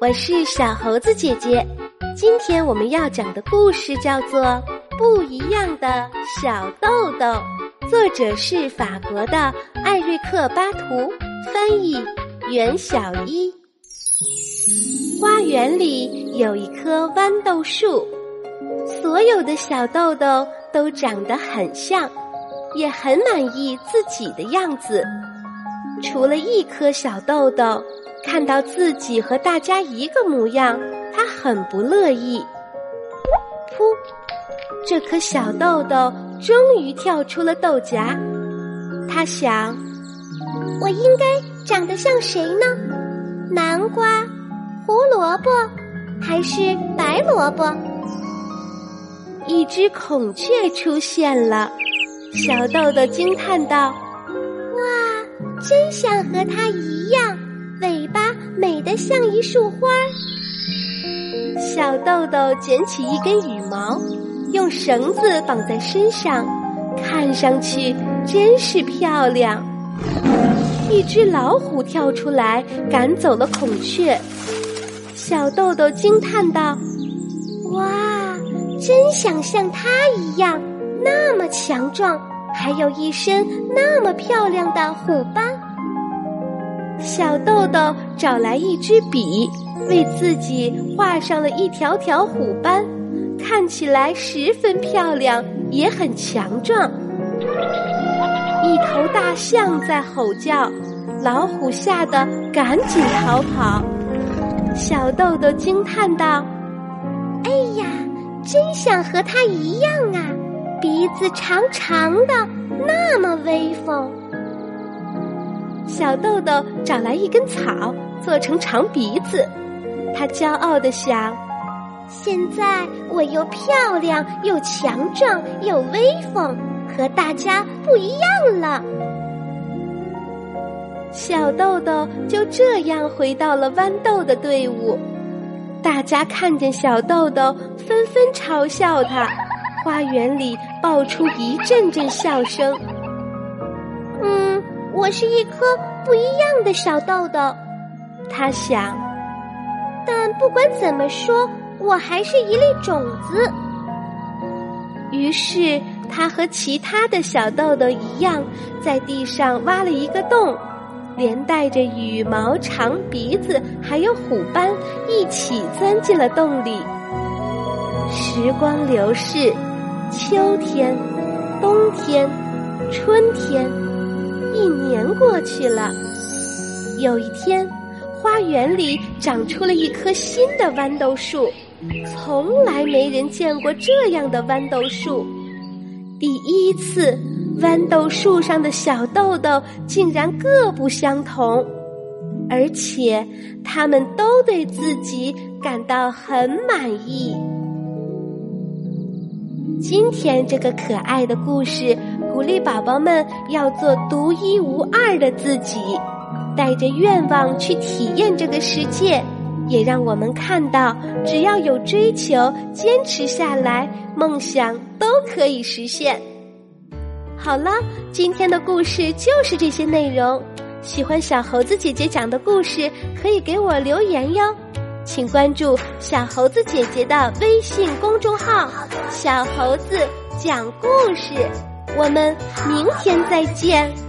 我是小猴子姐姐。今天我们要讲的故事叫做《不一样的小豆豆》，作者是法国的艾瑞克巴图，翻译袁小一。花园里有一棵豌豆树，所有的小豆豆都长得很像，也很满意自己的样子，除了一颗小豆豆。看到自己和大家一个模样，他很不乐意。噗！这颗小豆豆终于跳出了豆荚。他想：我应该长得像谁呢？南瓜、胡萝卜，还是白萝卜？一只孔雀出现了，小豆豆惊叹道：“哇，真想和它一样！”尾巴美得像一束花。小豆豆捡起一根羽毛，用绳子绑在身上，看上去真是漂亮。一只老虎跳出来，赶走了孔雀。小豆豆惊叹道：“哇，真想像它一样，那么强壮，还有一身那么漂亮的虎斑。”小豆豆找来一支笔，为自己画上了一条条虎斑，看起来十分漂亮，也很强壮。一头大象在吼叫，老虎吓得赶紧逃跑。小豆豆惊叹道：“哎呀，真想和它一样啊！鼻子长长的，那么威风。”小豆豆找来一根草，做成长鼻子。他骄傲地想：“现在我又漂亮又强壮又威风，和大家不一样了。”小豆豆就这样回到了豌豆的队伍。大家看见小豆豆，纷纷嘲笑他。花园里爆出一阵阵笑声。我是一颗不一样的小豆豆，他想。但不管怎么说，我还是一粒种子。于是，他和其他的小豆豆一样，在地上挖了一个洞，连带着羽毛、长鼻子还有虎斑一起钻进了洞里。时光流逝，秋天、冬天、春天。一年过去了，有一天，花园里长出了一棵新的豌豆树，从来没人见过这样的豌豆树。第一次，豌豆树上的小豆豆竟然各不相同，而且他们都对自己感到很满意。今天这个可爱的故事。鼓励宝宝们要做独一无二的自己，带着愿望去体验这个世界，也让我们看到，只要有追求，坚持下来，梦想都可以实现。好了，今天的故事就是这些内容。喜欢小猴子姐姐讲的故事，可以给我留言哟。请关注小猴子姐姐的微信公众号“小猴子讲故事”。我们明天再见。